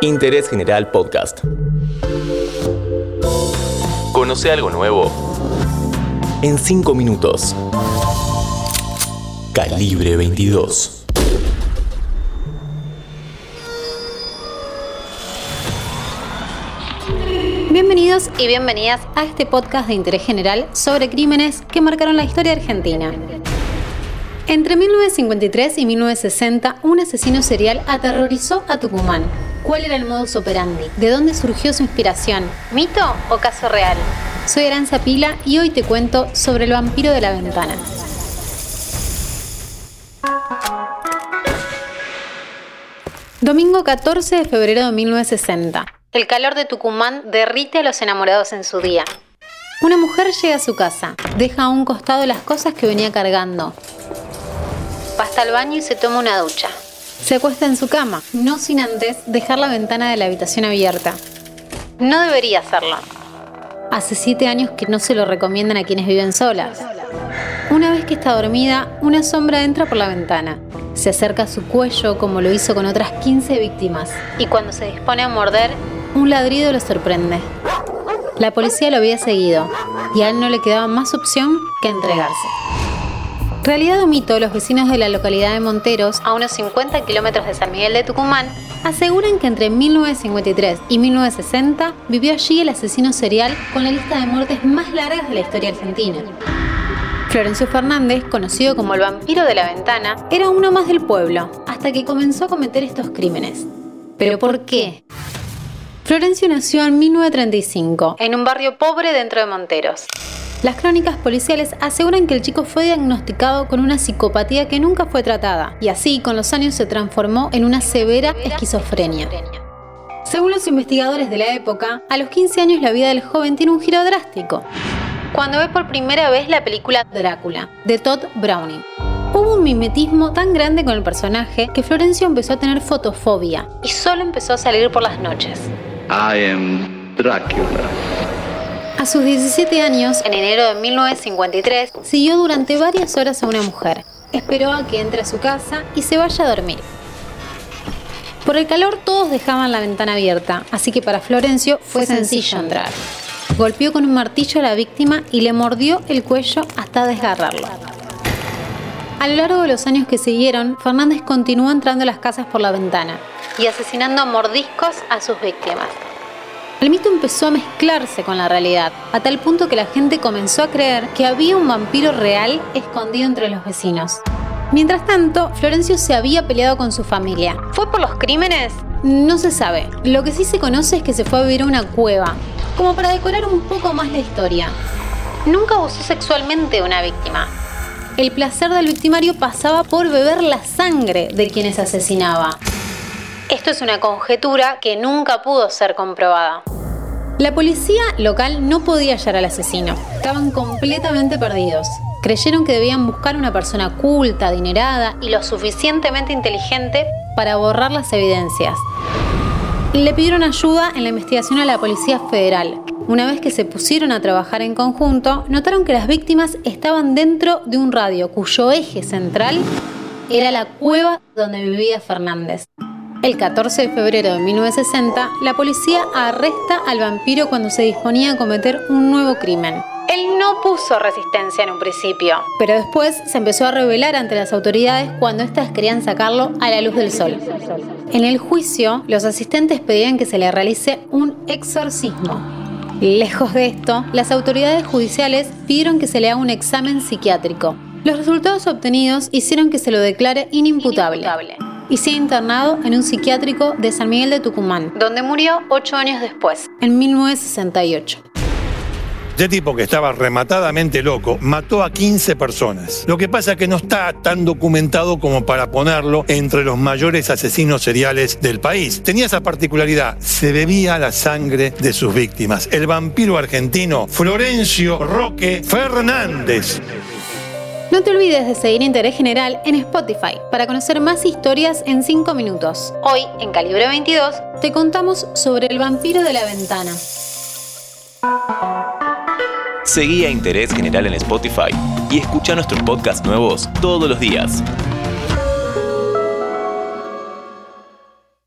Interés General Podcast. Conoce algo nuevo en 5 minutos. Calibre 22. Bienvenidos y bienvenidas a este podcast de interés general sobre crímenes que marcaron la historia argentina. Entre 1953 y 1960, un asesino serial aterrorizó a Tucumán. ¿Cuál era el modus operandi? ¿De dónde surgió su inspiración? ¿Mito o caso real? Soy Aranza Pila y hoy te cuento sobre el vampiro de la ventana. Domingo 14 de febrero de 1960. El calor de Tucumán derrite a los enamorados en su día. Una mujer llega a su casa, deja a un costado las cosas que venía cargando, pasa al baño y se toma una ducha. Se acuesta en su cama, no sin antes dejar la ventana de la habitación abierta. No debería hacerlo. Hace siete años que no se lo recomiendan a quienes viven solas. Una vez que está dormida, una sombra entra por la ventana. Se acerca a su cuello como lo hizo con otras 15 víctimas. Y cuando se dispone a morder, un ladrido lo sorprende. La policía lo había seguido y a él no le quedaba más opción que entregarse. Realidad o mito, los vecinos de la localidad de Monteros, a unos 50 kilómetros de San Miguel de Tucumán, aseguran que entre 1953 y 1960 vivió allí el asesino serial con la lista de muertes más largas de la historia argentina. Florencio Fernández, conocido como el vampiro de la ventana, era uno más del pueblo, hasta que comenzó a cometer estos crímenes. ¿Pero por qué? Florencio nació en 1935, en un barrio pobre dentro de Monteros. Las crónicas policiales aseguran que el chico fue diagnosticado con una psicopatía que nunca fue tratada y así con los años se transformó en una severa esquizofrenia. Según los investigadores de la época, a los 15 años la vida del joven tiene un giro drástico. Cuando ve por primera vez la película Drácula, de Todd Browning. Hubo un mimetismo tan grande con el personaje que Florencio empezó a tener fotofobia y solo empezó a salir por las noches. I am Drácula. A sus 17 años, en enero de 1953, siguió durante varias horas a una mujer. Esperó a que entre a su casa y se vaya a dormir. Por el calor todos dejaban la ventana abierta, así que para Florencio fue sencillo entrar. Golpeó con un martillo a la víctima y le mordió el cuello hasta desgarrarlo. A lo largo de los años que siguieron, Fernández continuó entrando a las casas por la ventana y asesinando a mordiscos a sus víctimas. El mito empezó a mezclarse con la realidad, a tal punto que la gente comenzó a creer que había un vampiro real escondido entre los vecinos. Mientras tanto, Florencio se había peleado con su familia. ¿Fue por los crímenes? No se sabe. Lo que sí se conoce es que se fue a vivir a una cueva, como para decorar un poco más la historia. Nunca abusó sexualmente a una víctima. El placer del victimario pasaba por beber la sangre de quienes asesinaba. Esto es una conjetura que nunca pudo ser comprobada. La policía local no podía hallar al asesino. Estaban completamente perdidos. Creyeron que debían buscar una persona culta, adinerada y lo suficientemente inteligente para borrar las evidencias. Le pidieron ayuda en la investigación a la Policía Federal. Una vez que se pusieron a trabajar en conjunto, notaron que las víctimas estaban dentro de un radio cuyo eje central era la cueva donde vivía Fernández. El 14 de febrero de 1960, la policía arresta al vampiro cuando se disponía a cometer un nuevo crimen. Él no puso resistencia en un principio, pero después se empezó a rebelar ante las autoridades cuando éstas querían sacarlo a la luz del sol. En el juicio, los asistentes pedían que se le realice un exorcismo. Lejos de esto, las autoridades judiciales pidieron que se le haga un examen psiquiátrico. Los resultados obtenidos hicieron que se lo declare inimputable y se ha internado en un psiquiátrico de San Miguel de Tucumán, donde murió ocho años después, en 1968. Este tipo que estaba rematadamente loco mató a 15 personas. Lo que pasa es que no está tan documentado como para ponerlo entre los mayores asesinos seriales del país. Tenía esa particularidad, se bebía la sangre de sus víctimas. El vampiro argentino Florencio Roque Fernández. No te olvides de seguir Interés General en Spotify para conocer más historias en 5 minutos. Hoy, en Calibre 22, te contamos sobre el vampiro de la ventana. Seguí a Interés General en Spotify y escucha nuestros podcasts nuevos todos los días.